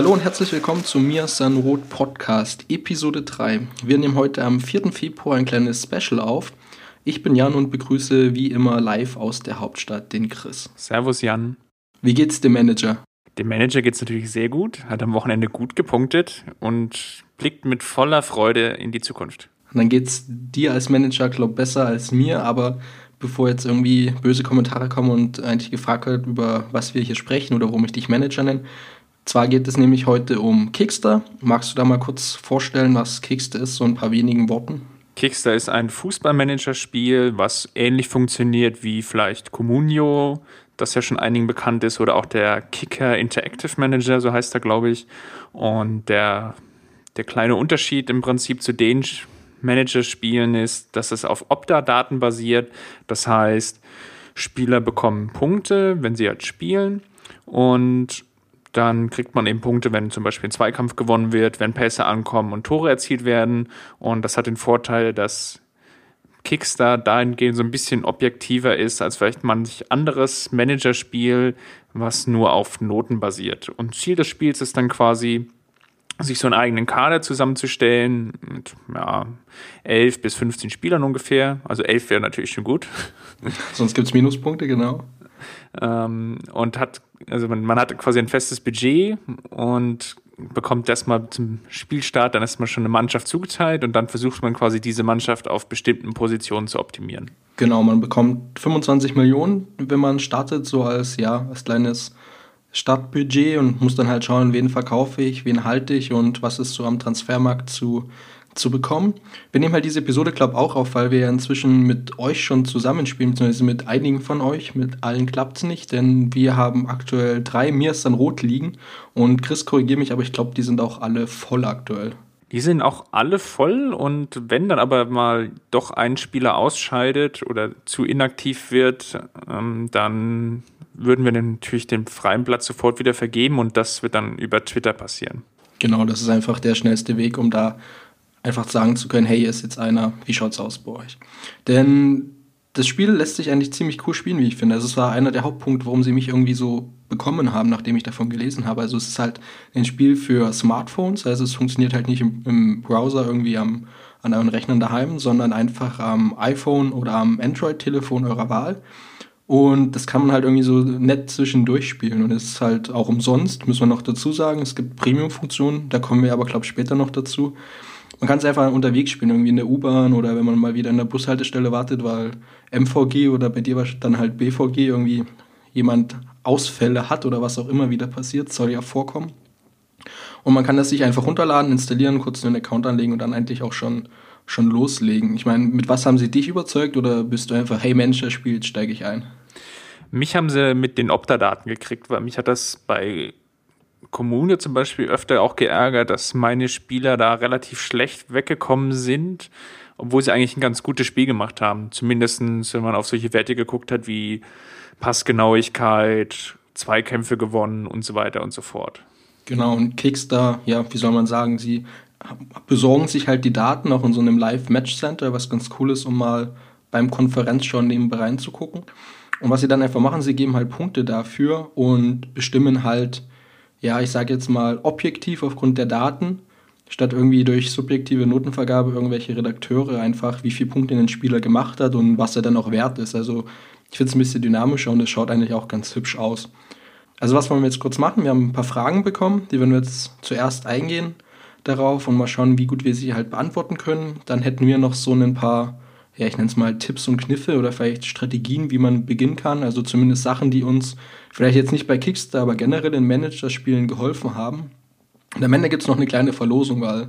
Hallo und herzlich willkommen zu Mia Sanrot Podcast, Episode 3. Wir nehmen heute am 4. Februar ein kleines Special auf. Ich bin Jan und begrüße wie immer live aus der Hauptstadt den Chris. Servus Jan. Wie geht's dem Manager? Dem Manager geht's natürlich sehr gut, hat am Wochenende gut gepunktet und blickt mit voller Freude in die Zukunft. Und dann geht's dir als Manager, glaube besser als mir, aber bevor jetzt irgendwie böse Kommentare kommen und eigentlich gefragt wird, über was wir hier sprechen oder warum ich dich Manager nenne, zwar geht es nämlich heute um Kickster. Magst du da mal kurz vorstellen, was Kickster ist, so ein paar wenigen Worten? Kickster ist ein Fußballmanager-Spiel, was ähnlich funktioniert wie vielleicht Comunio, das ja schon einigen bekannt ist, oder auch der Kicker Interactive Manager, so heißt er, glaube ich. Und der, der kleine Unterschied im Prinzip zu den Manager-Spielen ist, dass es auf Opta-Daten basiert. Das heißt, Spieler bekommen Punkte, wenn sie halt spielen. Und dann kriegt man eben Punkte, wenn zum Beispiel ein Zweikampf gewonnen wird, wenn Pässe ankommen und Tore erzielt werden. Und das hat den Vorteil, dass Kickstar dahingehend so ein bisschen objektiver ist als vielleicht manch anderes Managerspiel, was nur auf Noten basiert. Und Ziel des Spiels ist dann quasi, sich so einen eigenen Kader zusammenzustellen mit ja, 11 bis 15 Spielern ungefähr. Also 11 wäre natürlich schon gut. Sonst gibt es Minuspunkte, genau. Ähm, und hat, also man, man hat quasi ein festes Budget und bekommt erstmal zum Spielstart dann erstmal schon eine Mannschaft zugeteilt und dann versucht man quasi diese Mannschaft auf bestimmten Positionen zu optimieren. Genau, man bekommt 25 Millionen, wenn man startet, so als, ja, als kleines Startbudget und muss dann halt schauen, wen verkaufe ich, wen halte ich und was ist so am Transfermarkt zu zu bekommen. Wir nehmen halt diese Episode, glaube auch auf, weil wir ja inzwischen mit euch schon zusammenspielen, beziehungsweise mit einigen von euch. Mit allen klappt es nicht, denn wir haben aktuell drei Mir ist dann rot liegen. Und Chris, korrigiere mich, aber ich glaube, die sind auch alle voll aktuell. Die sind auch alle voll und wenn dann aber mal doch ein Spieler ausscheidet oder zu inaktiv wird, ähm, dann würden wir natürlich den freien Platz sofort wieder vergeben und das wird dann über Twitter passieren. Genau, das ist einfach der schnellste Weg, um da einfach sagen zu können, hey, hier ist jetzt einer, wie schaut's aus bei euch? Denn das Spiel lässt sich eigentlich ziemlich cool spielen, wie ich finde. Also es war einer der Hauptpunkte, warum sie mich irgendwie so bekommen haben, nachdem ich davon gelesen habe. Also es ist halt ein Spiel für Smartphones, also es funktioniert halt nicht im, im Browser irgendwie am, an euren Rechnern daheim, sondern einfach am iPhone oder am Android-Telefon eurer Wahl. Und das kann man halt irgendwie so nett zwischendurch spielen. Und es ist halt auch umsonst, müssen wir noch dazu sagen. Es gibt Premium-Funktionen, da kommen wir aber, glaube ich, später noch dazu. Man kann es einfach unterwegs spielen, irgendwie in der U-Bahn oder wenn man mal wieder in der Bushaltestelle wartet, weil MVG oder bei dir war dann halt BVG irgendwie jemand Ausfälle hat oder was auch immer wieder passiert, soll ja vorkommen. Und man kann das sich einfach runterladen, installieren, kurz einen Account anlegen und dann eigentlich auch schon, schon loslegen. Ich meine, mit was haben sie dich überzeugt oder bist du einfach, hey Mensch, der spielt, steige ich ein? Mich haben sie mit den Opta-Daten gekriegt, weil mich hat das bei Kommune zum Beispiel öfter auch geärgert, dass meine Spieler da relativ schlecht weggekommen sind, obwohl sie eigentlich ein ganz gutes Spiel gemacht haben. Zumindest wenn man auf solche Werte geguckt hat wie Passgenauigkeit, Zweikämpfe gewonnen und so weiter und so fort. Genau, und Kickstar, ja, wie soll man sagen, sie besorgen sich halt die Daten auch in so einem Live-Match-Center, was ganz cool ist, um mal beim Konferenzschauen nebenbei reinzugucken. Und was sie dann einfach machen, sie geben halt Punkte dafür und bestimmen halt, ja, ich sage jetzt mal, objektiv aufgrund der Daten, statt irgendwie durch subjektive Notenvergabe irgendwelche Redakteure einfach, wie viele Punkte ein Spieler gemacht hat und was er dann auch wert ist. Also ich finde es ein bisschen dynamischer und es schaut eigentlich auch ganz hübsch aus. Also was wollen wir jetzt kurz machen? Wir haben ein paar Fragen bekommen, die werden wir jetzt zuerst eingehen darauf und mal schauen, wie gut wir sie halt beantworten können. Dann hätten wir noch so ein paar, ja, ich nenne es mal Tipps und Kniffe oder vielleicht Strategien, wie man beginnen kann. Also zumindest Sachen, die uns vielleicht jetzt nicht bei Kickstarter, aber generell in Manager-Spielen geholfen haben. Und am Ende gibt es noch eine kleine Verlosung, weil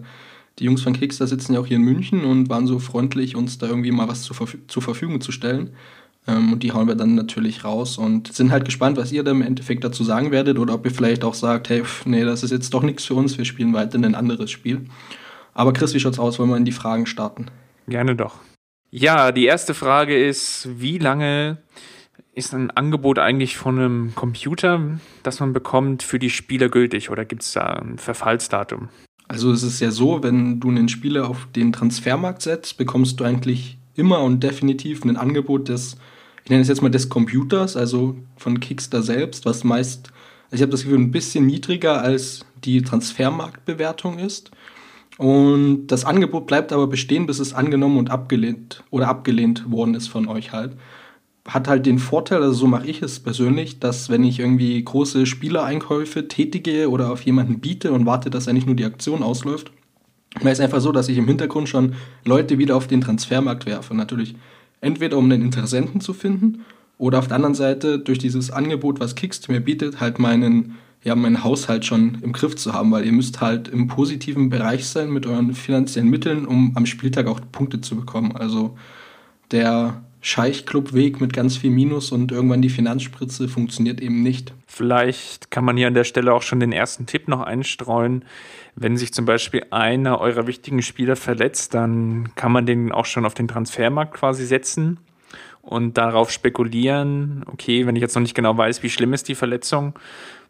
die Jungs von Kickstarter sitzen ja auch hier in München und waren so freundlich, uns da irgendwie mal was zur, Verf zur Verfügung zu stellen. Ähm, und die hauen wir dann natürlich raus und sind halt gespannt, was ihr dann im Endeffekt dazu sagen werdet oder ob ihr vielleicht auch sagt, hey, pff, nee, das ist jetzt doch nichts für uns, wir spielen weiterhin ein anderes Spiel. Aber Chris, wie schaut's aus? Wollen wir in die Fragen starten? Gerne doch. Ja, die erste Frage ist, wie lange ist ein Angebot eigentlich von einem Computer, das man bekommt, für die Spieler gültig oder gibt es da ein Verfallsdatum? Also es ist ja so, wenn du einen Spieler auf den Transfermarkt setzt, bekommst du eigentlich immer und definitiv ein Angebot des, ich nenne es jetzt mal des Computers, also von Kickstar selbst, was meist, also ich habe das Gefühl, ein bisschen niedriger als die Transfermarktbewertung ist. Und das Angebot bleibt aber bestehen, bis es angenommen und abgelehnt oder abgelehnt worden ist von euch halt. Hat halt den Vorteil, also so mache ich es persönlich, dass wenn ich irgendwie große Spielereinkäufe tätige oder auf jemanden biete und warte, dass eigentlich nur die Aktion ausläuft, dann ist einfach so, dass ich im Hintergrund schon Leute wieder auf den Transfermarkt werfe. Natürlich entweder um einen Interessenten zu finden oder auf der anderen Seite durch dieses Angebot, was Kickst mir bietet, halt meinen ja, meinen Haushalt schon im Griff zu haben, weil ihr müsst halt im positiven Bereich sein mit euren finanziellen Mitteln, um am Spieltag auch Punkte zu bekommen. Also der Scheichclub-Weg mit ganz viel Minus und irgendwann die Finanzspritze funktioniert eben nicht. Vielleicht kann man hier an der Stelle auch schon den ersten Tipp noch einstreuen. Wenn sich zum Beispiel einer eurer wichtigen Spieler verletzt, dann kann man den auch schon auf den Transfermarkt quasi setzen und darauf spekulieren, okay, wenn ich jetzt noch nicht genau weiß, wie schlimm ist die Verletzung,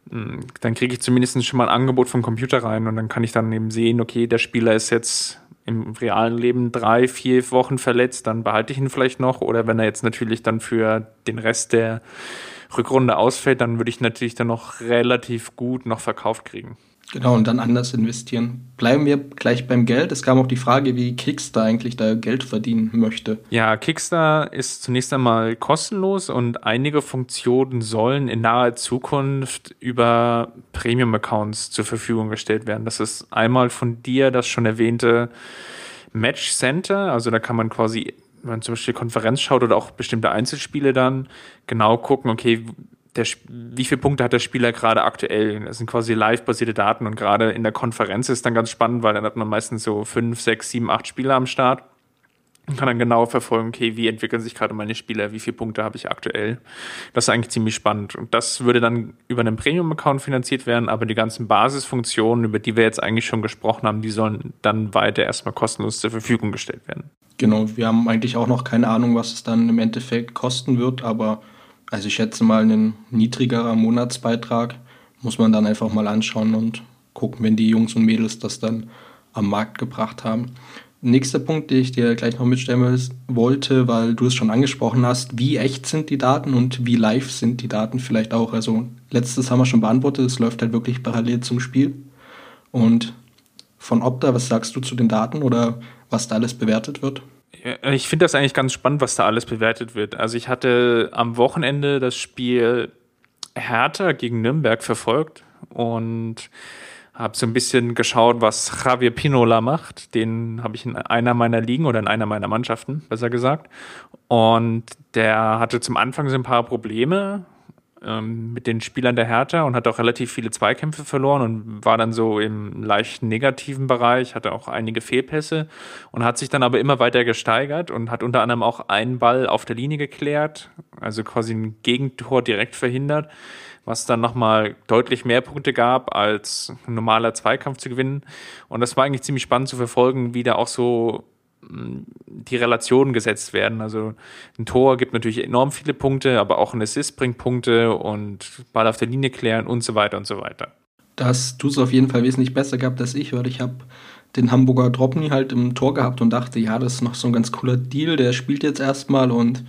dann kriege ich zumindest schon mal ein Angebot vom Computer rein und dann kann ich dann eben sehen, okay, der Spieler ist jetzt im realen Leben drei, vier Wochen verletzt, dann behalte ich ihn vielleicht noch. Oder wenn er jetzt natürlich dann für den Rest der Rückrunde ausfällt, dann würde ich natürlich dann noch relativ gut noch verkauft kriegen. Genau, und dann anders investieren. Bleiben wir gleich beim Geld. Es kam auch die Frage, wie Kickstar eigentlich da Geld verdienen möchte. Ja, Kickstar ist zunächst einmal kostenlos und einige Funktionen sollen in naher Zukunft über Premium-Accounts zur Verfügung gestellt werden. Das ist einmal von dir das schon erwähnte Match Center. Also da kann man quasi wenn man zum Beispiel Konferenz schaut oder auch bestimmte Einzelspiele dann genau gucken, okay, der, wie viele Punkte hat der Spieler gerade aktuell? Das sind quasi live-basierte Daten und gerade in der Konferenz ist dann ganz spannend, weil dann hat man meistens so fünf, sechs, sieben, acht Spieler am Start und kann dann genau verfolgen, okay, wie entwickeln sich gerade meine Spieler, wie viele Punkte habe ich aktuell. Das ist eigentlich ziemlich spannend. Und das würde dann über einen Premium-Account finanziert werden, aber die ganzen Basisfunktionen, über die wir jetzt eigentlich schon gesprochen haben, die sollen dann weiter erstmal kostenlos zur Verfügung gestellt werden. Genau, wir haben eigentlich auch noch keine Ahnung, was es dann im Endeffekt kosten wird, aber also ich schätze mal, ein niedrigerer Monatsbeitrag muss man dann einfach mal anschauen und gucken, wenn die Jungs und Mädels das dann am Markt gebracht haben. Nächster Punkt, den ich dir gleich noch mitstellen wollte, weil du es schon angesprochen hast, wie echt sind die Daten und wie live sind die Daten vielleicht auch. Also letztes haben wir schon beantwortet, es läuft halt wirklich parallel zum Spiel. Und von Opta, was sagst du zu den Daten oder was da alles bewertet wird? Ich finde das eigentlich ganz spannend, was da alles bewertet wird. Also ich hatte am Wochenende das Spiel Hertha gegen Nürnberg verfolgt und habe so ein bisschen geschaut, was Javier Pinola macht. Den habe ich in einer meiner Ligen oder in einer meiner Mannschaften, besser gesagt. Und der hatte zum Anfang so ein paar Probleme, ähm, mit den Spielern der Hertha und hat auch relativ viele Zweikämpfe verloren und war dann so im leicht negativen Bereich, hatte auch einige Fehlpässe und hat sich dann aber immer weiter gesteigert und hat unter anderem auch einen Ball auf der Linie geklärt, also quasi ein Gegentor direkt verhindert, was dann nochmal deutlich mehr Punkte gab, als ein normaler Zweikampf zu gewinnen. Und das war eigentlich ziemlich spannend zu verfolgen, wie da auch so die Relationen gesetzt werden. Also ein Tor gibt natürlich enorm viele Punkte, aber auch ein Assist bringt Punkte und Ball auf der Linie klären und so weiter und so weiter. Da hast du es auf jeden Fall wesentlich besser gehabt als ich, weil ich habe den Hamburger Dropney halt im Tor gehabt und dachte, ja, das ist noch so ein ganz cooler Deal, der spielt jetzt erstmal und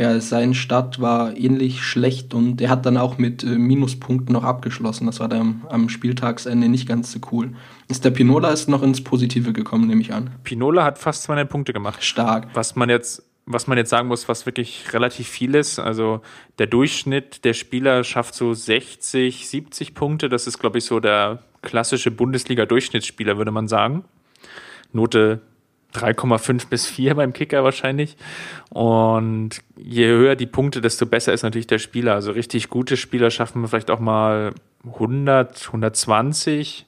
ja, sein Start war ähnlich schlecht und er hat dann auch mit äh, Minuspunkten noch abgeschlossen. Das war dann am Spieltagsende nicht ganz so cool. Ist der Pinola ist noch ins Positive gekommen, nehme ich an. Pinola hat fast 200 Punkte gemacht. Stark. Was man jetzt was man jetzt sagen muss, was wirklich relativ viel ist. Also der Durchschnitt der Spieler schafft so 60, 70 Punkte. Das ist, glaube ich, so der klassische Bundesliga-Durchschnittsspieler, würde man sagen. Note 3,5 bis 4 beim Kicker wahrscheinlich. Und je höher die Punkte, desto besser ist natürlich der Spieler. Also richtig gute Spieler schaffen vielleicht auch mal 100, 120.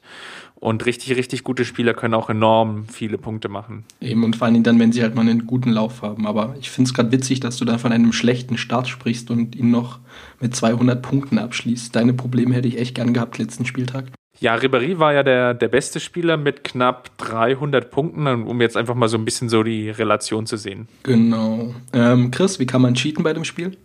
Und richtig, richtig gute Spieler können auch enorm viele Punkte machen. Eben, und vor allem dann, wenn sie halt mal einen guten Lauf haben. Aber ich finde es gerade witzig, dass du da von einem schlechten Start sprichst und ihn noch mit 200 Punkten abschließt. Deine Probleme hätte ich echt gern gehabt letzten Spieltag. Ja, Ribéry war ja der, der beste Spieler mit knapp 300 Punkten, um jetzt einfach mal so ein bisschen so die Relation zu sehen. Genau. Ähm, Chris, wie kann man cheaten bei dem Spiel?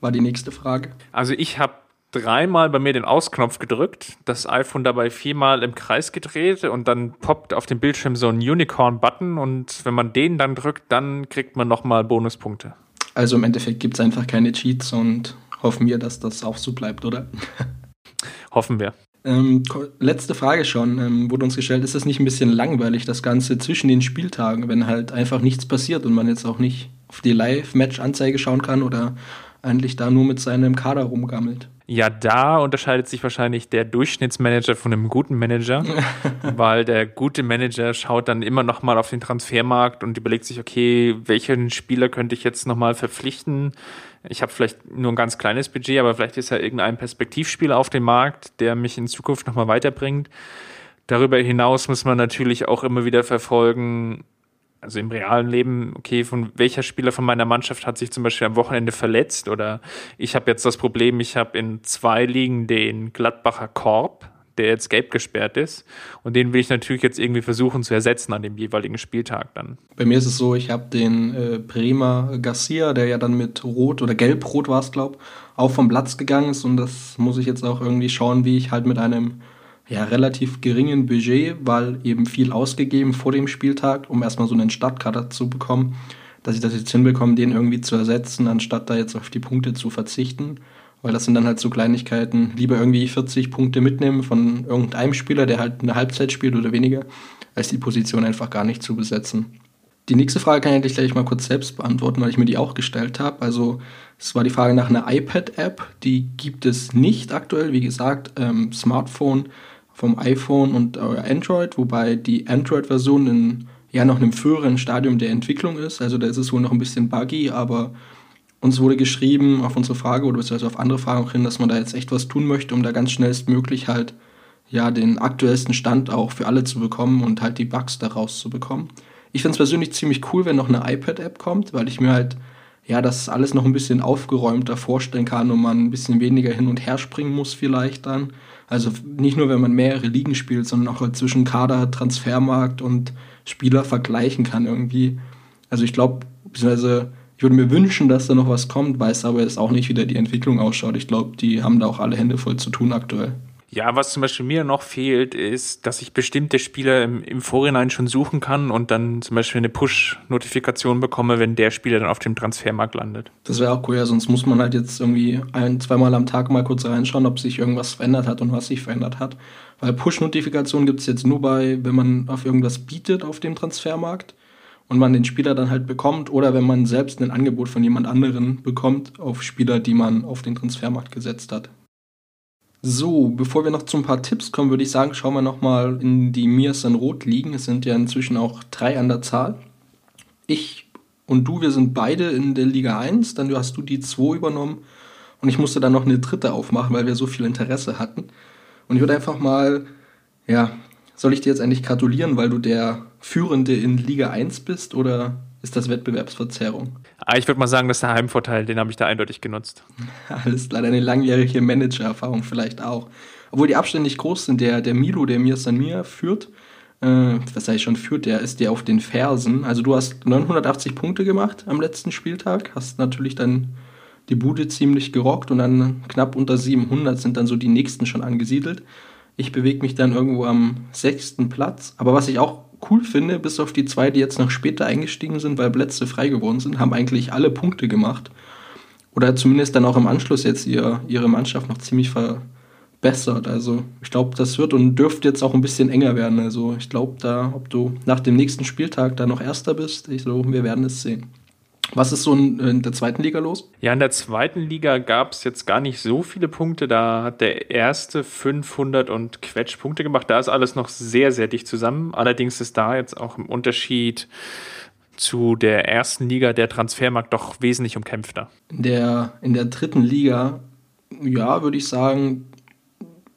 War die nächste Frage. Also ich habe dreimal bei mir den Ausknopf gedrückt, das iPhone dabei viermal im Kreis gedreht und dann poppt auf dem Bildschirm so ein Unicorn-Button und wenn man den dann drückt, dann kriegt man nochmal Bonuspunkte. Also im Endeffekt gibt es einfach keine Cheats und hoffen wir, dass das auch so bleibt, oder? Hoffen wir. Ähm, letzte Frage schon, ähm, wurde uns gestellt, ist das nicht ein bisschen langweilig, das Ganze zwischen den Spieltagen, wenn halt einfach nichts passiert und man jetzt auch nicht auf die Live-Match-Anzeige schauen kann oder eigentlich da nur mit seinem Kader rumgammelt? Ja, da unterscheidet sich wahrscheinlich der Durchschnittsmanager von einem guten Manager, weil der gute Manager schaut dann immer noch mal auf den Transfermarkt und überlegt sich, okay, welchen Spieler könnte ich jetzt noch mal verpflichten? Ich habe vielleicht nur ein ganz kleines Budget, aber vielleicht ist ja irgendein Perspektivspieler auf dem Markt, der mich in Zukunft noch mal weiterbringt. Darüber hinaus muss man natürlich auch immer wieder verfolgen, also im realen Leben, okay, von welcher Spieler von meiner Mannschaft hat sich zum Beispiel am Wochenende verletzt oder ich habe jetzt das Problem, ich habe in zwei Ligen den Gladbacher Korb, der jetzt gelb gesperrt ist und den will ich natürlich jetzt irgendwie versuchen zu ersetzen an dem jeweiligen Spieltag dann. Bei mir ist es so, ich habe den äh, Bremer Garcia, der ja dann mit Rot oder Gelb-Rot war es, glaube auch vom Platz gegangen ist und das muss ich jetzt auch irgendwie schauen, wie ich halt mit einem ja, relativ geringen Budget, weil eben viel ausgegeben vor dem Spieltag, um erstmal so einen Startkader zu bekommen, dass ich das jetzt hinbekomme, den irgendwie zu ersetzen, anstatt da jetzt auf die Punkte zu verzichten. Weil das sind dann halt so Kleinigkeiten, lieber irgendwie 40 Punkte mitnehmen von irgendeinem Spieler, der halt eine Halbzeit spielt oder weniger, als die Position einfach gar nicht zu besetzen. Die nächste Frage kann ich eigentlich gleich mal kurz selbst beantworten, weil ich mir die auch gestellt habe. Also es war die Frage nach einer iPad-App, die gibt es nicht aktuell. Wie gesagt, ähm, Smartphone vom iPhone und Android, wobei die Android-Version in ja noch einem früheren Stadium der Entwicklung ist. Also da ist es wohl noch ein bisschen buggy, aber uns wurde geschrieben auf unsere Frage oder beziehungsweise auf andere Fragen auch hin, dass man da jetzt echt was tun möchte, um da ganz schnellstmöglich halt ja den aktuellsten Stand auch für alle zu bekommen und halt die Bugs daraus zu bekommen. Ich finde es persönlich ziemlich cool, wenn noch eine iPad-App kommt, weil ich mir halt ja das alles noch ein bisschen aufgeräumter vorstellen kann und man ein bisschen weniger hin und her springen muss vielleicht dann. Also nicht nur, wenn man mehrere Ligen spielt, sondern auch halt zwischen Kader, Transfermarkt und Spieler vergleichen kann irgendwie. Also ich glaube, beziehungsweise ich würde mir wünschen, dass da noch was kommt, weiß aber jetzt auch nicht, wie da die Entwicklung ausschaut. Ich glaube, die haben da auch alle Hände voll zu tun aktuell. Ja, was zum Beispiel mir noch fehlt, ist, dass ich bestimmte Spieler im, im Vorhinein schon suchen kann und dann zum Beispiel eine Push-Notifikation bekomme, wenn der Spieler dann auf dem Transfermarkt landet. Das wäre auch cool, ja, sonst muss man halt jetzt irgendwie ein, zweimal am Tag mal kurz reinschauen, ob sich irgendwas verändert hat und was sich verändert hat. Weil Push-Notifikationen gibt es jetzt nur bei, wenn man auf irgendwas bietet auf dem Transfermarkt und man den Spieler dann halt bekommt oder wenn man selbst ein Angebot von jemand anderen bekommt auf Spieler, die man auf den Transfermarkt gesetzt hat. So, bevor wir noch zu ein paar Tipps kommen, würde ich sagen, schauen wir nochmal in die Mirs in Rot liegen. Es sind ja inzwischen auch drei an der Zahl. Ich und du, wir sind beide in der Liga 1, dann hast du die 2 übernommen und ich musste dann noch eine dritte aufmachen, weil wir so viel Interesse hatten. Und ich würde einfach mal, ja, soll ich dir jetzt eigentlich gratulieren, weil du der Führende in Liga 1 bist oder ist das Wettbewerbsverzerrung? Ah, ich würde mal sagen, das ist der Heimvorteil, den habe ich da eindeutig genutzt. Alles klar, deine langjährige Managererfahrung vielleicht auch. Obwohl die Abstände nicht groß sind, der, der Milo, der mir San mir führt, äh, was ich schon führt, der ist dir auf den Fersen. Also du hast 980 Punkte gemacht am letzten Spieltag, hast natürlich dann die Bude ziemlich gerockt und dann knapp unter 700 sind dann so die nächsten schon angesiedelt. Ich bewege mich dann irgendwo am sechsten Platz. Aber was ich auch cool finde, bis auf die zwei, die jetzt noch später eingestiegen sind, weil Plätze frei geworden sind, haben eigentlich alle Punkte gemacht. Oder zumindest dann auch im Anschluss jetzt ihr, ihre Mannschaft noch ziemlich verbessert. Also ich glaube, das wird und dürfte jetzt auch ein bisschen enger werden. Also ich glaube da, ob du nach dem nächsten Spieltag da noch Erster bist, ich so, wir werden es sehen. Was ist so in, der zweiten Liga los? Ja, in der zweiten Liga gab es jetzt gar nicht so viele Punkte. Da hat der erste 500 und Quetsch Punkte gemacht. Da ist alles noch sehr, sehr dicht zusammen. Allerdings ist da jetzt auch im Unterschied zu der ersten Liga der Transfermarkt doch wesentlich umkämpfter. In der, in der dritten Liga, ja, würde ich sagen,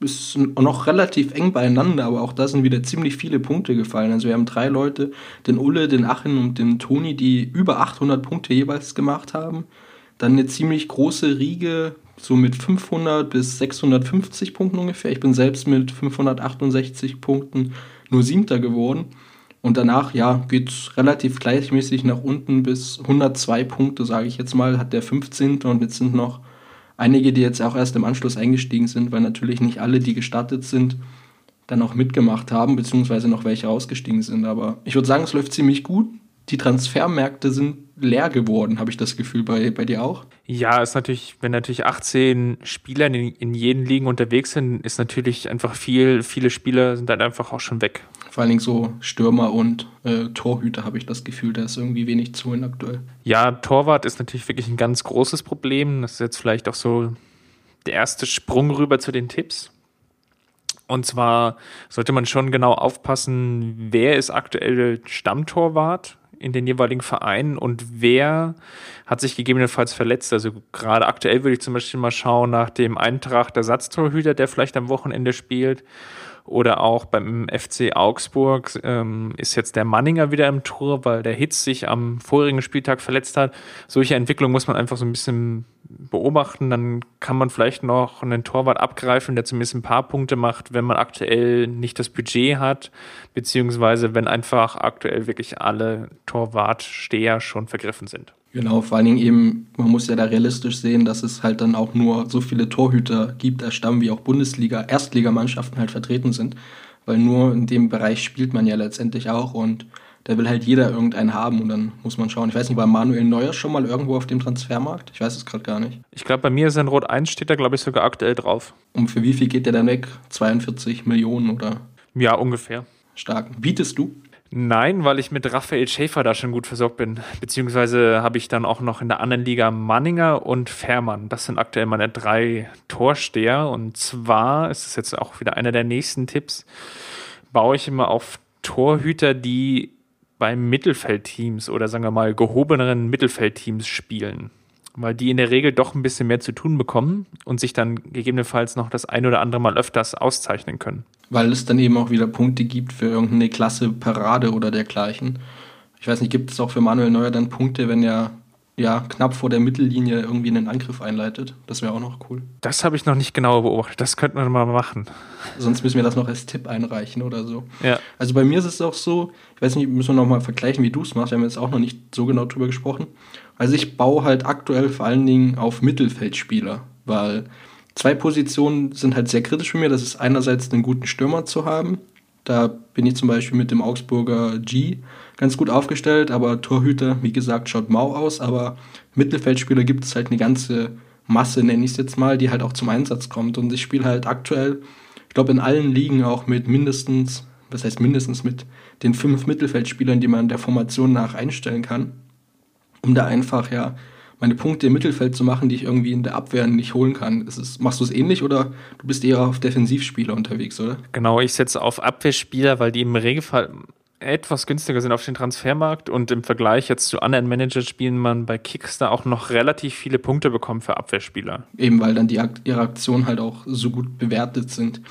ist noch relativ eng beieinander, aber auch da sind wieder ziemlich viele Punkte gefallen. Also wir haben drei Leute, den Ulle, den Achen und den Toni, die über 800 Punkte jeweils gemacht haben. Dann eine ziemlich große Riege, so mit 500 bis 650 Punkten ungefähr. Ich bin selbst mit 568 Punkten nur Siebter geworden. Und danach, ja, geht es relativ gleichmäßig nach unten bis 102 Punkte, sage ich jetzt mal, hat der 15. Und jetzt sind noch einige, die jetzt auch erst im Anschluss eingestiegen sind, weil natürlich nicht alle, die gestartet sind, dann auch mitgemacht haben, beziehungsweise noch welche ausgestiegen sind. Aber ich würde sagen, es läuft ziemlich gut. Die Transfermärkte sind leer geworden, habe ich das Gefühl, bei, bei dir auch? Ja, ist natürlich, wenn natürlich 18 Spieler in, in jeden Ligen unterwegs sind, ist natürlich einfach viel, viele Spieler sind halt einfach auch schon weg. Vor allen Dingen so Stürmer und äh, Torhüter habe ich das Gefühl, da ist irgendwie wenig zu holen aktuell. Ja, Torwart ist natürlich wirklich ein ganz großes Problem. Das ist jetzt vielleicht auch so der erste Sprung rüber zu den Tipps. Und zwar sollte man schon genau aufpassen, wer ist aktuell Stammtorwart in den jeweiligen Vereinen und wer hat sich gegebenenfalls verletzt. Also gerade aktuell würde ich zum Beispiel mal schauen nach dem Eintracht Ersatztorhüter, der vielleicht am Wochenende spielt oder auch beim FC Augsburg ähm, ist jetzt der Manninger wieder im Tor, weil der Hitz sich am vorigen Spieltag verletzt hat. Solche Entwicklung muss man einfach so ein bisschen beobachten. Dann kann man vielleicht noch einen Torwart abgreifen, der zumindest ein paar Punkte macht, wenn man aktuell nicht das Budget hat, beziehungsweise wenn einfach aktuell wirklich alle Torwartsteher schon vergriffen sind. Genau, vor allen Dingen eben, man muss ja da realistisch sehen, dass es halt dann auch nur so viele Torhüter gibt, als Stamm wie auch Bundesliga, Erstligamannschaften halt vertreten sind. Weil nur in dem Bereich spielt man ja letztendlich auch und da will halt jeder irgendeinen haben und dann muss man schauen. Ich weiß nicht, war Manuel Neuer schon mal irgendwo auf dem Transfermarkt? Ich weiß es gerade gar nicht. Ich glaube, bei mir ist ein Rot 1 steht da, glaube ich, sogar aktuell drauf. Und für wie viel geht der dann weg? 42 Millionen oder? Ja, ungefähr. Stark. Bietest du? Nein, weil ich mit Raphael Schäfer da schon gut versorgt bin. Beziehungsweise habe ich dann auch noch in der anderen Liga Manninger und Fährmann. Das sind aktuell meine drei Torsteher. Und zwar ist es jetzt auch wieder einer der nächsten Tipps, baue ich immer auf Torhüter, die bei Mittelfeldteams oder sagen wir mal gehobeneren Mittelfeldteams spielen weil die in der Regel doch ein bisschen mehr zu tun bekommen und sich dann gegebenenfalls noch das ein oder andere Mal öfters auszeichnen können. Weil es dann eben auch wieder Punkte gibt für irgendeine Klasse Parade oder dergleichen. Ich weiß nicht, gibt es auch für Manuel Neuer dann Punkte, wenn er ja, knapp vor der Mittellinie irgendwie einen Angriff einleitet. Das wäre auch noch cool. Das habe ich noch nicht genau beobachtet. Das könnte man mal machen. Sonst müssen wir das noch als Tipp einreichen oder so. Ja. Also bei mir ist es auch so, ich weiß nicht, müssen wir noch mal vergleichen, wie du es machst. Wir haben jetzt auch noch nicht so genau drüber gesprochen. Also ich baue halt aktuell vor allen Dingen auf Mittelfeldspieler, weil zwei Positionen sind halt sehr kritisch für mir. Das ist einerseits einen guten Stürmer zu haben. Da bin ich zum Beispiel mit dem Augsburger G ganz gut aufgestellt, aber Torhüter, wie gesagt, schaut mau aus, aber Mittelfeldspieler gibt es halt eine ganze Masse, nenne ich es jetzt mal, die halt auch zum Einsatz kommt. Und ich spiele halt aktuell, ich glaube, in allen Ligen auch mit mindestens, was heißt mindestens mit den fünf Mittelfeldspielern, die man der Formation nach einstellen kann um da einfach ja meine Punkte im Mittelfeld zu machen, die ich irgendwie in der Abwehr nicht holen kann. Ist, machst du es ähnlich oder du bist eher auf Defensivspieler unterwegs, oder? Genau, ich setze auf Abwehrspieler, weil die im Regelfall etwas günstiger sind auf dem Transfermarkt und im Vergleich jetzt zu anderen Managerspielen man bei Kickstar auch noch relativ viele Punkte bekommt für Abwehrspieler. Eben weil dann die, ihre Aktionen halt auch so gut bewertet sind.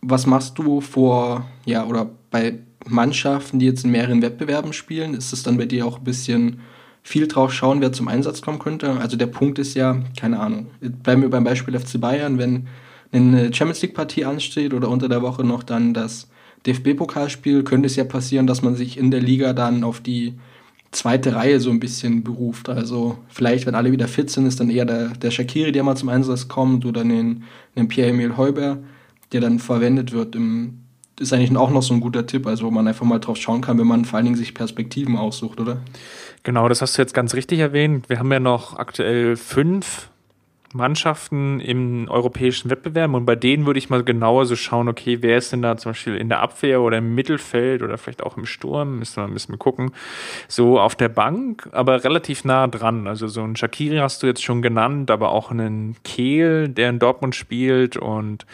Was machst du vor, ja, oder bei Mannschaften, die jetzt in mehreren Wettbewerben spielen? Ist es dann bei dir auch ein bisschen viel drauf schauen, wer zum Einsatz kommen könnte. Also der Punkt ist ja, keine Ahnung, bleiben wir beim Beispiel FC Bayern, wenn eine Champions League-Partie ansteht oder unter der Woche noch dann das DFB-Pokalspiel, könnte es ja passieren, dass man sich in der Liga dann auf die zweite Reihe so ein bisschen beruft. Also vielleicht, wenn alle wieder fit sind, ist dann eher der, der Shakiri, der mal zum Einsatz kommt, oder einen, einen Pierre-Emil Heuber, der dann verwendet wird. Im, ist eigentlich auch noch so ein guter Tipp, also wo man einfach mal drauf schauen kann, wenn man vor allen Dingen sich Perspektiven aussucht, oder? Genau, das hast du jetzt ganz richtig erwähnt. Wir haben ja noch aktuell fünf Mannschaften im europäischen Wettbewerb und bei denen würde ich mal genauer so schauen, okay, wer ist denn da zum Beispiel in der Abwehr oder im Mittelfeld oder vielleicht auch im Sturm, müssen wir ein bisschen gucken, so auf der Bank, aber relativ nah dran. Also so ein Shakiri hast du jetzt schon genannt, aber auch einen Kehl, der in Dortmund spielt und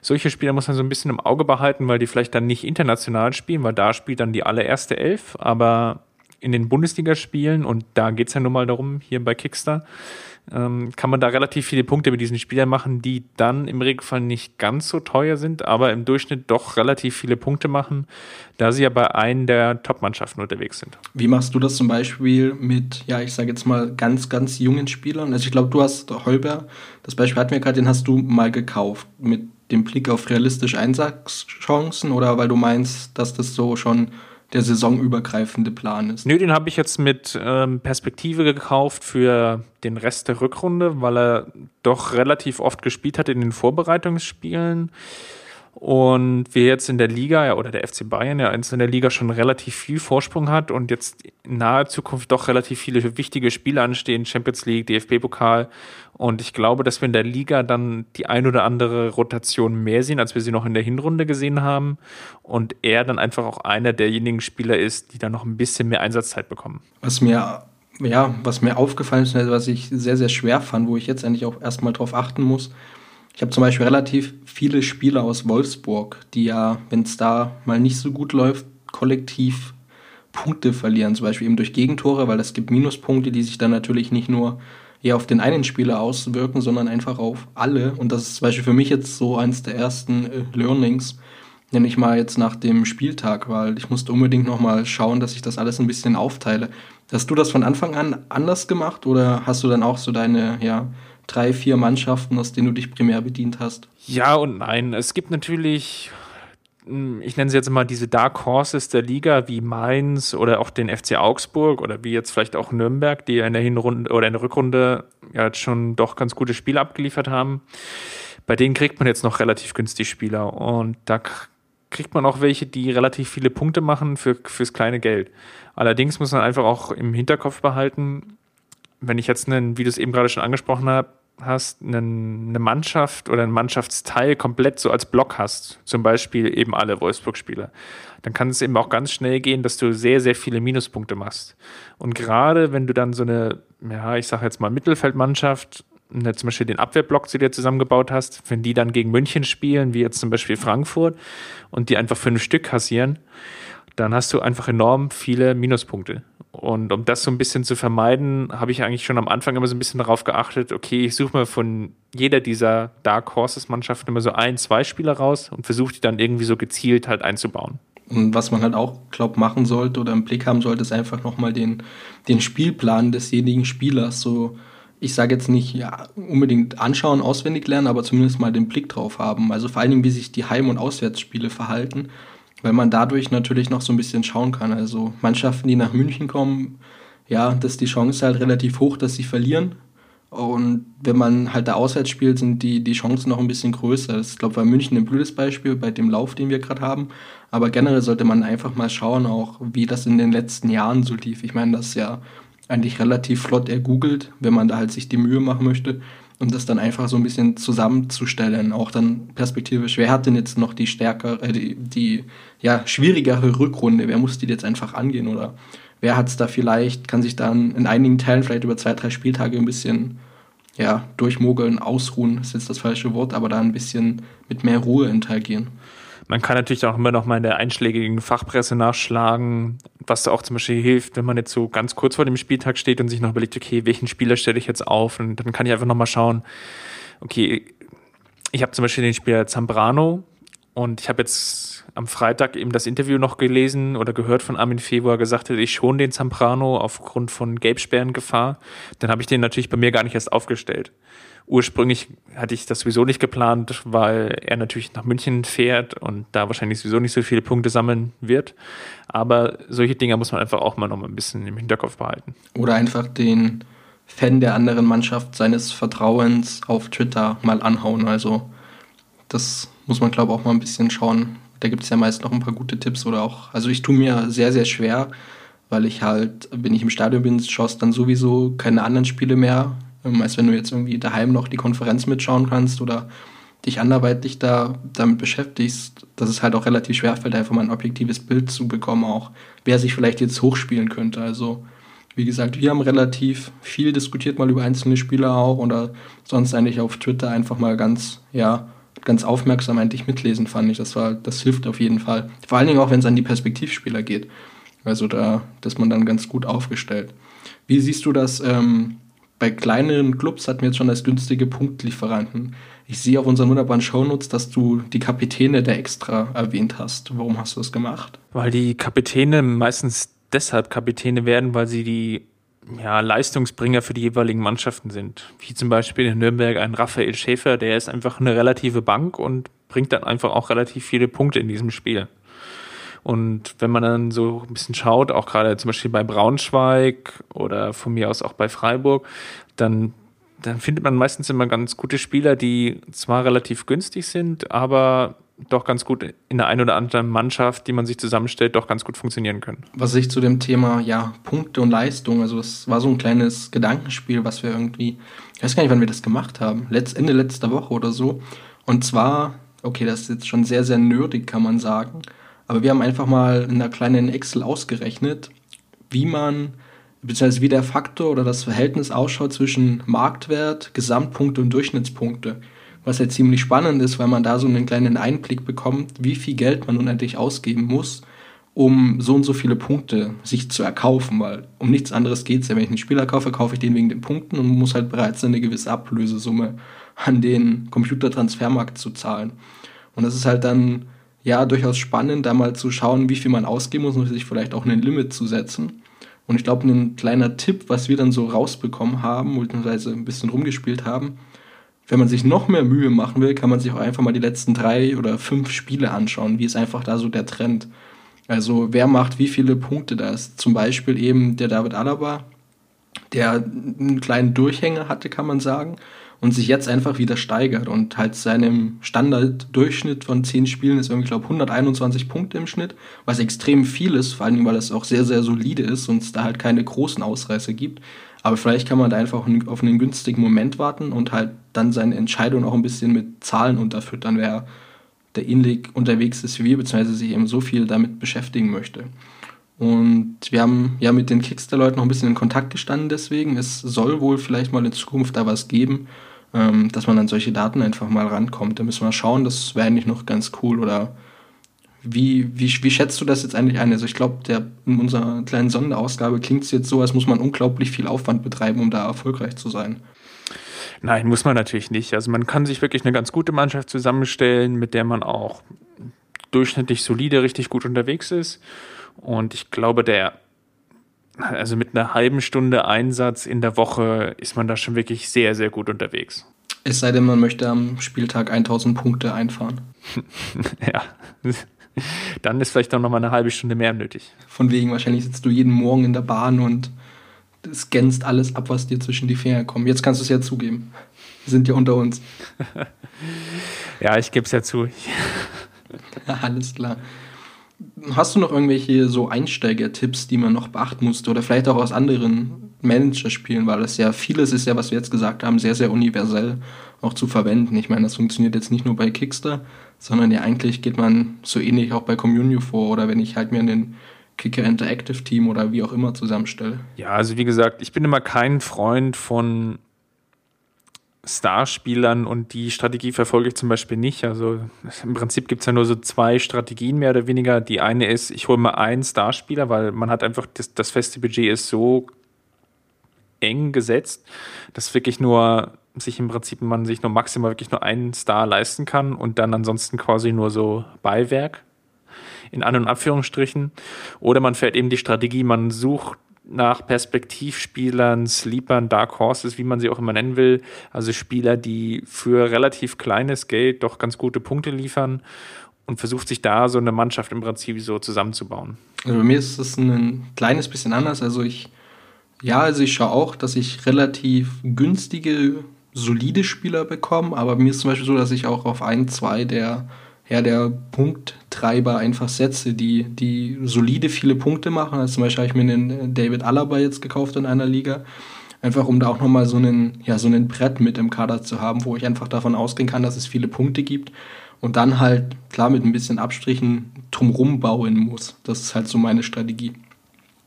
solche Spieler muss man so ein bisschen im Auge behalten, weil die vielleicht dann nicht international spielen, weil da spielt dann die allererste Elf, aber in den Bundesligaspielen, und da geht es ja nun mal darum, hier bei Kickstar, ähm, kann man da relativ viele Punkte mit diesen Spielern machen, die dann im Regelfall nicht ganz so teuer sind, aber im Durchschnitt doch relativ viele Punkte machen, da sie ja bei einem der Top-Mannschaften unterwegs sind. Wie machst du das zum Beispiel mit, ja, ich sage jetzt mal ganz, ganz jungen Spielern? Also ich glaube, du hast Holber, das Beispiel hatten wir gerade, den hast du mal gekauft mit dem Blick auf realistische Einsatzchancen oder weil du meinst, dass das so schon der saisonübergreifende Plan ist. Nö, den habe ich jetzt mit ähm, Perspektive gekauft für den Rest der Rückrunde, weil er doch relativ oft gespielt hat in den Vorbereitungsspielen. Und wir jetzt in der Liga, ja, oder der FC Bayern ja in der Liga schon relativ viel Vorsprung hat und jetzt in naher Zukunft doch relativ viele wichtige Spiele anstehen, Champions League, DFB-Pokal. Und ich glaube, dass wir in der Liga dann die ein oder andere Rotation mehr sehen, als wir sie noch in der Hinrunde gesehen haben. Und er dann einfach auch einer derjenigen Spieler ist, die dann noch ein bisschen mehr Einsatzzeit bekommen. Was mir ja, was mir aufgefallen ist, was ich sehr, sehr schwer fand, wo ich jetzt eigentlich auch erstmal drauf achten muss, ich habe zum Beispiel relativ viele Spieler aus Wolfsburg, die ja, wenn es da mal nicht so gut läuft, kollektiv Punkte verlieren, zum Beispiel eben durch Gegentore, weil es gibt Minuspunkte, die sich dann natürlich nicht nur eher auf den einen Spieler auswirken, sondern einfach auf alle. Und das ist zum Beispiel für mich jetzt so eins der ersten äh, Learnings, nenne ich mal jetzt nach dem Spieltag, weil ich musste unbedingt nochmal schauen, dass ich das alles ein bisschen aufteile. Hast du das von Anfang an anders gemacht oder hast du dann auch so deine, ja, drei, vier Mannschaften, aus denen du dich primär bedient hast? Ja und nein. Es gibt natürlich, hm, ich nenne sie jetzt mal diese Dark Horses der Liga, wie Mainz oder auch den FC Augsburg oder wie jetzt vielleicht auch Nürnberg, die in der Hinrunde oder in der Rückrunde ja schon doch ganz gute Spiele abgeliefert haben. Bei denen kriegt man jetzt noch relativ günstig Spieler und da kriegt man auch welche, die relativ viele Punkte machen für, fürs kleine Geld. Allerdings muss man einfach auch im Hinterkopf behalten, wenn ich jetzt einen, wie du es eben gerade schon angesprochen habe, hast, einen, eine Mannschaft oder einen Mannschaftsteil komplett so als Block hast, zum Beispiel eben alle Wolfsburg-Spieler, dann kann es eben auch ganz schnell gehen, dass du sehr, sehr viele Minuspunkte machst. Und gerade wenn du dann so eine, ja, ich sage jetzt mal Mittelfeldmannschaft, eine, zum Beispiel den Abwehrblock zu dir zusammengebaut hast, wenn die dann gegen München spielen, wie jetzt zum Beispiel Frankfurt, und die einfach fünf Stück kassieren, dann hast du einfach enorm viele Minuspunkte. Und um das so ein bisschen zu vermeiden, habe ich eigentlich schon am Anfang immer so ein bisschen darauf geachtet, okay, ich suche mal von jeder dieser Dark Horses Mannschaften immer so ein, zwei Spieler raus und versuche die dann irgendwie so gezielt halt einzubauen. Und was man halt auch, glaube machen sollte oder im Blick haben sollte, ist einfach nochmal den, den Spielplan desjenigen Spielers so, ich sage jetzt nicht ja, unbedingt anschauen, auswendig lernen, aber zumindest mal den Blick drauf haben. Also vor allen Dingen, wie sich die Heim- und Auswärtsspiele verhalten weil man dadurch natürlich noch so ein bisschen schauen kann. Also Mannschaften, die nach München kommen, ja, das ist die Chance halt relativ hoch, dass sie verlieren. Und wenn man halt da auswärts spielt, sind die, die Chancen noch ein bisschen größer. Das ist, glaube ich, bei München ein blödes Beispiel bei dem Lauf, den wir gerade haben. Aber generell sollte man einfach mal schauen, auch wie das in den letzten Jahren so lief. Ich meine, das ist ja eigentlich relativ flott ergoogelt, wenn man da halt sich die Mühe machen möchte um das dann einfach so ein bisschen zusammenzustellen, auch dann perspektivisch, wer hat denn jetzt noch die stärkere, äh, die, die ja, schwierigere Rückrunde, wer muss die jetzt einfach angehen oder wer hat es da vielleicht, kann sich dann in einigen Teilen vielleicht über zwei, drei Spieltage ein bisschen ja, durchmogeln, ausruhen, ist jetzt das falsche Wort, aber da ein bisschen mit mehr Ruhe interagieren. Man kann natürlich auch immer noch mal in der einschlägigen Fachpresse nachschlagen, was auch zum Beispiel hilft, wenn man jetzt so ganz kurz vor dem Spieltag steht und sich noch überlegt, okay, welchen Spieler stelle ich jetzt auf? Und dann kann ich einfach noch mal schauen, okay, ich habe zum Beispiel den Spieler Zambrano und ich habe jetzt am Freitag eben das Interview noch gelesen oder gehört von Armin er gesagt hat, ich schon den Zambrano aufgrund von Gelbsperrengefahr. Dann habe ich den natürlich bei mir gar nicht erst aufgestellt. Ursprünglich hatte ich das sowieso nicht geplant, weil er natürlich nach München fährt und da wahrscheinlich sowieso nicht so viele Punkte sammeln wird. Aber solche Dinge muss man einfach auch mal noch mal ein bisschen im Hinterkopf behalten. Oder einfach den Fan der anderen Mannschaft seines Vertrauens auf Twitter mal anhauen. Also das muss man, glaube ich, auch mal ein bisschen schauen. Da gibt es ja meist noch ein paar gute Tipps oder auch, also ich tue mir sehr, sehr schwer, weil ich halt, wenn ich im Stadion bin, schaust dann sowieso keine anderen Spiele mehr ähm, als wenn du jetzt irgendwie daheim noch die Konferenz mitschauen kannst oder dich anderweitig da damit beschäftigst, dass es halt auch relativ schwer fällt, einfach mal ein objektives Bild zu bekommen, auch wer sich vielleicht jetzt hochspielen könnte. Also wie gesagt, wir haben relativ viel diskutiert mal über einzelne Spieler auch oder sonst eigentlich auf Twitter einfach mal ganz, ja, ganz aufmerksam eigentlich mitlesen, fand ich. Das war, das hilft auf jeden Fall. Vor allen Dingen auch, wenn es an die Perspektivspieler geht. Also da, dass man dann ganz gut aufgestellt. Wie siehst du das ähm, bei kleineren Clubs hatten wir jetzt schon als günstige Punktlieferanten. Ich sehe auf unseren wunderbaren Shownotes, dass du die Kapitäne der Extra erwähnt hast. Warum hast du das gemacht? Weil die Kapitäne meistens deshalb Kapitäne werden, weil sie die ja, Leistungsbringer für die jeweiligen Mannschaften sind. Wie zum Beispiel in Nürnberg ein Raphael Schäfer, der ist einfach eine relative Bank und bringt dann einfach auch relativ viele Punkte in diesem Spiel. Und wenn man dann so ein bisschen schaut, auch gerade zum Beispiel bei Braunschweig oder von mir aus auch bei Freiburg, dann, dann findet man meistens immer ganz gute Spieler, die zwar relativ günstig sind, aber doch ganz gut in der einen oder anderen Mannschaft, die man sich zusammenstellt, doch ganz gut funktionieren können. Was ich zu dem Thema, ja, Punkte und Leistung, also es war so ein kleines Gedankenspiel, was wir irgendwie, ich weiß gar nicht, wann wir das gemacht haben, Letz, Ende letzter Woche oder so. Und zwar, okay, das ist jetzt schon sehr, sehr nerdig, kann man sagen, aber wir haben einfach mal in einer kleinen Excel ausgerechnet, wie man, beziehungsweise wie der Faktor oder das Verhältnis ausschaut zwischen Marktwert, Gesamtpunkte und Durchschnittspunkte. Was ja ziemlich spannend ist, weil man da so einen kleinen Einblick bekommt, wie viel Geld man nun endlich ausgeben muss, um so und so viele Punkte sich zu erkaufen, weil um nichts anderes geht es ja. Wenn ich einen Spieler kaufe, kaufe ich den wegen den Punkten und muss halt bereits eine gewisse Ablösesumme an den Computertransfermarkt zu zahlen. Und das ist halt dann ja durchaus spannend, da mal zu schauen, wie viel man ausgeben muss und sich vielleicht auch ein Limit zu setzen. Und ich glaube, ein kleiner Tipp, was wir dann so rausbekommen haben, beziehungsweise ein bisschen rumgespielt haben, wenn man sich noch mehr Mühe machen will, kann man sich auch einfach mal die letzten drei oder fünf Spiele anschauen. Wie ist einfach da so der Trend? Also wer macht wie viele Punkte da ist? Zum Beispiel eben der David Alaba, der einen kleinen Durchhänger hatte, kann man sagen, und sich jetzt einfach wieder steigert und halt seinem Standarddurchschnitt von 10 Spielen ist irgendwie, glaube 121 Punkte im Schnitt, was extrem viel ist, vor allem weil es auch sehr, sehr solide ist und es da halt keine großen Ausreißer gibt. Aber vielleicht kann man da einfach auf einen günstigen Moment warten und halt dann seine Entscheidung auch ein bisschen mit Zahlen unterfüttern, wer der ähnlich unterwegs ist wie wir, beziehungsweise sich eben so viel damit beschäftigen möchte. Und wir haben ja mit den Kickstarter-Leuten noch ein bisschen in Kontakt gestanden deswegen. Es soll wohl vielleicht mal in Zukunft da was geben, ähm, dass man an solche Daten einfach mal rankommt. Da müssen wir schauen, das wäre eigentlich noch ganz cool. Oder wie, wie, wie schätzt du das jetzt eigentlich ein? Also ich glaube, in unserer kleinen Sonderausgabe klingt es jetzt so, als muss man unglaublich viel Aufwand betreiben, um da erfolgreich zu sein. Nein, muss man natürlich nicht. Also man kann sich wirklich eine ganz gute Mannschaft zusammenstellen, mit der man auch durchschnittlich solide, richtig gut unterwegs ist. Und ich glaube, der, also mit einer halben Stunde Einsatz in der Woche ist man da schon wirklich sehr, sehr gut unterwegs. Es sei denn, man möchte am Spieltag 1000 Punkte einfahren. ja. Dann ist vielleicht auch noch mal eine halbe Stunde mehr nötig. Von wegen, wahrscheinlich sitzt du jeden Morgen in der Bahn und scannst alles ab, was dir zwischen die Finger kommt. Jetzt kannst du es ja zugeben. Wir sind ja unter uns. ja, ich gebe es ja zu. alles klar. Hast du noch irgendwelche so Einsteiger-Tipps, die man noch beachten musste oder vielleicht auch aus anderen Manager-Spielen, weil das ja vieles ist ja, was wir jetzt gesagt haben, sehr, sehr universell auch zu verwenden. Ich meine, das funktioniert jetzt nicht nur bei Kickstar, sondern ja eigentlich geht man so ähnlich auch bei Communio vor oder wenn ich halt mir einen Kicker Interactive Team oder wie auch immer zusammenstelle. Ja, also wie gesagt, ich bin immer kein Freund von Starspielern und die Strategie verfolge ich zum Beispiel nicht. Also im Prinzip gibt es ja nur so zwei Strategien mehr oder weniger. Die eine ist, ich hole mal einen Starspieler, weil man hat einfach, das, das feste Budget ist so eng gesetzt, dass wirklich nur sich im Prinzip man sich nur maximal wirklich nur einen Star leisten kann und dann ansonsten quasi nur so Beiwerk in An- und Abführungsstrichen. Oder man fährt eben die Strategie, man sucht nach Perspektivspielern, Sleepern, Dark Horses, wie man sie auch immer nennen will. Also Spieler, die für relativ kleines Geld doch ganz gute Punkte liefern und versucht sich da so eine Mannschaft im Prinzip so zusammenzubauen. Also bei mir ist es ein kleines bisschen anders. Also ich, ja, also ich schaue auch, dass ich relativ günstige, solide Spieler bekomme, aber mir ist zum Beispiel so, dass ich auch auf ein, zwei der ja, der Punkttreiber einfach setze, die, die solide viele Punkte machen. Also zum Beispiel habe ich mir den David Alaba jetzt gekauft in einer Liga. Einfach um da auch nochmal so einen, ja, so einen Brett mit im Kader zu haben, wo ich einfach davon ausgehen kann, dass es viele Punkte gibt. Und dann halt, klar, mit ein bisschen Abstrichen drumrum bauen muss. Das ist halt so meine Strategie.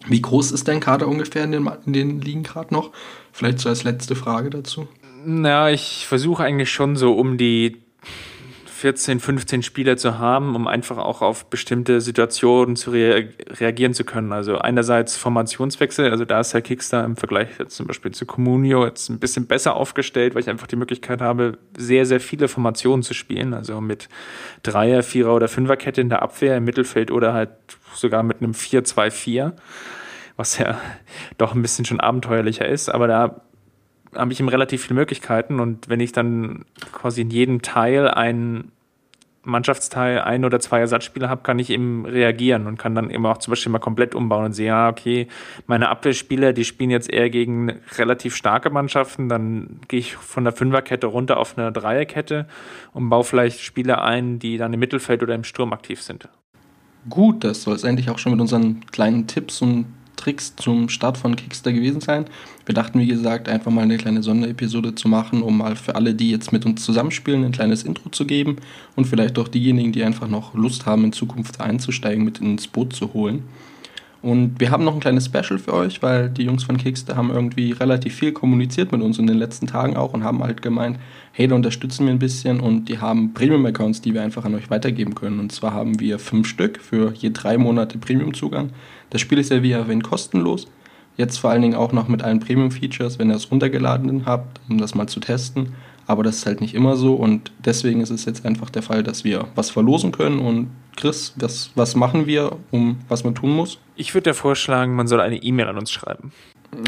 Wie groß ist dein Kader ungefähr in den, in den Ligen gerade noch? Vielleicht so als letzte Frage dazu. Na, ich versuche eigentlich schon so um die 14, 15 Spieler zu haben, um einfach auch auf bestimmte Situationen zu rea reagieren zu können. Also einerseits Formationswechsel, also da ist Herr Kickstar im Vergleich jetzt zum Beispiel zu Comunio jetzt ein bisschen besser aufgestellt, weil ich einfach die Möglichkeit habe, sehr, sehr viele Formationen zu spielen. Also mit Dreier, Vierer oder Fünferkette in der Abwehr, im Mittelfeld oder halt sogar mit einem 4-2-4, was ja doch ein bisschen schon abenteuerlicher ist. Aber da habe ich ihm relativ viele Möglichkeiten und wenn ich dann quasi in jedem Teil einen Mannschaftsteil ein oder zwei Ersatzspieler habe, kann ich eben reagieren und kann dann eben auch zum Beispiel mal komplett umbauen und sehen, ja, okay, meine Abwehrspieler, die spielen jetzt eher gegen relativ starke Mannschaften, dann gehe ich von der Fünferkette runter auf eine Dreierkette und baue vielleicht Spieler ein, die dann im Mittelfeld oder im Sturm aktiv sind. Gut, das soll es endlich auch schon mit unseren kleinen Tipps und Tricks zum Start von Kickstar gewesen sein. Wir dachten, wie gesagt, einfach mal eine kleine Sonderepisode zu machen, um mal für alle, die jetzt mit uns zusammenspielen, ein kleines Intro zu geben und vielleicht auch diejenigen, die einfach noch Lust haben, in Zukunft einzusteigen, mit ins Boot zu holen. Und wir haben noch ein kleines Special für euch, weil die Jungs von Kickstar haben irgendwie relativ viel kommuniziert mit uns in den letzten Tagen auch und haben halt gemeint, hey, da unterstützen wir ein bisschen und die haben Premium-Accounts, die wir einfach an euch weitergeben können. Und zwar haben wir fünf Stück für je drei Monate Premium-Zugang. Das Spiel ist ja wie erwähnt kostenlos. Jetzt vor allen Dingen auch noch mit allen Premium-Features, wenn ihr es runtergeladen habt, um das mal zu testen. Aber das ist halt nicht immer so und deswegen ist es jetzt einfach der Fall, dass wir was verlosen können. Und Chris, was, was machen wir, um was man tun muss? Ich würde dir vorschlagen, man soll eine E-Mail an uns schreiben.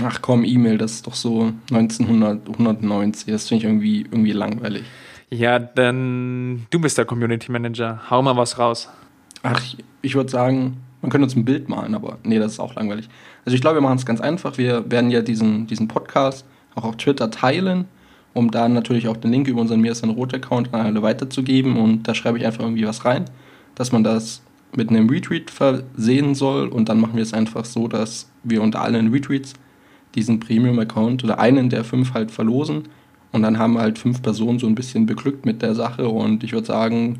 Ach komm, E-Mail, das ist doch so 1990. Das finde ich irgendwie, irgendwie langweilig. Ja, dann du bist der Community Manager. Hau mal was raus. Ach, ich würde sagen, man könnte uns ein Bild malen, aber nee, das ist auch langweilig. Also ich glaube, wir machen es ganz einfach. Wir werden ja diesen, diesen Podcast auch auf Twitter teilen, um dann natürlich auch den Link über unseren Mir ist ein Rot-Account an alle weiterzugeben. Und da schreibe ich einfach irgendwie was rein, dass man das mit einem Retweet versehen soll. Und dann machen wir es einfach so, dass wir unter allen Retweets diesen Premium-Account oder einen der fünf halt verlosen. Und dann haben halt fünf Personen so ein bisschen beglückt mit der Sache. Und ich würde sagen,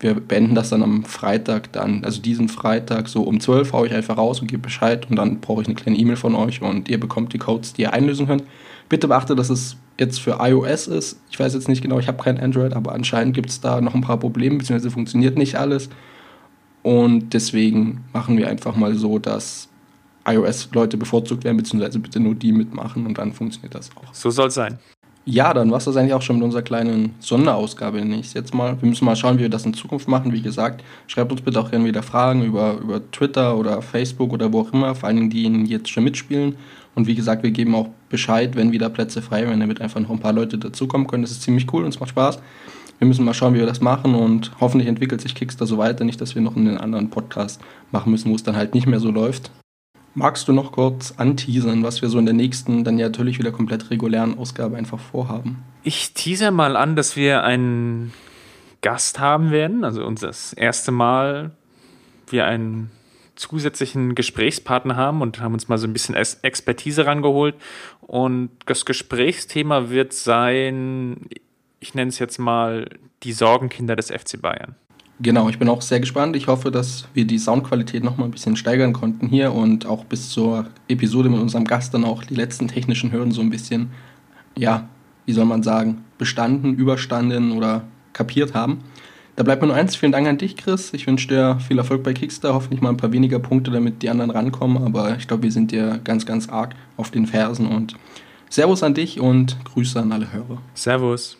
wir beenden das dann am Freitag dann, also diesen Freitag so um 12 haue ich einfach raus und gebe Bescheid und dann brauche ich eine kleine E-Mail von euch und ihr bekommt die Codes, die ihr einlösen könnt. Bitte beachte, dass es jetzt für iOS ist. Ich weiß jetzt nicht genau, ich habe kein Android, aber anscheinend gibt es da noch ein paar Probleme, beziehungsweise funktioniert nicht alles. Und deswegen machen wir einfach mal so, dass iOS-Leute bevorzugt werden, beziehungsweise bitte nur die mitmachen und dann funktioniert das auch. So soll es sein. Ja, dann war es das eigentlich auch schon mit unserer kleinen Sonderausgabe, nenne ich jetzt mal. Wir müssen mal schauen, wie wir das in Zukunft machen. Wie gesagt, schreibt uns bitte auch gerne wieder Fragen über, über Twitter oder Facebook oder wo auch immer, vor allen Dingen die jetzt schon mitspielen. Und wie gesagt, wir geben auch Bescheid, wenn wieder Plätze frei werden, damit einfach noch ein paar Leute dazukommen können. Das ist ziemlich cool und es macht Spaß. Wir müssen mal schauen, wie wir das machen und hoffentlich entwickelt sich Kickstar so weiter. Nicht, dass wir noch einen anderen Podcast machen müssen, wo es dann halt nicht mehr so läuft. Magst du noch kurz anteasern, was wir so in der nächsten, dann ja natürlich wieder komplett regulären Ausgabe einfach vorhaben? Ich teaser mal an, dass wir einen Gast haben werden, also uns das erste Mal wir einen zusätzlichen Gesprächspartner haben und haben uns mal so ein bisschen Expertise rangeholt. Und das Gesprächsthema wird sein, ich nenne es jetzt mal die Sorgenkinder des FC Bayern. Genau, ich bin auch sehr gespannt. Ich hoffe, dass wir die Soundqualität noch mal ein bisschen steigern konnten hier und auch bis zur Episode mit unserem Gast dann auch die letzten technischen Hürden so ein bisschen, ja, wie soll man sagen, bestanden, überstanden oder kapiert haben. Da bleibt mir nur eins. Vielen Dank an dich, Chris. Ich wünsche dir viel Erfolg bei Kickstar. Hoffentlich mal ein paar weniger Punkte, damit die anderen rankommen. Aber ich glaube, wir sind dir ganz, ganz arg auf den Fersen. Und Servus an dich und Grüße an alle Hörer. Servus.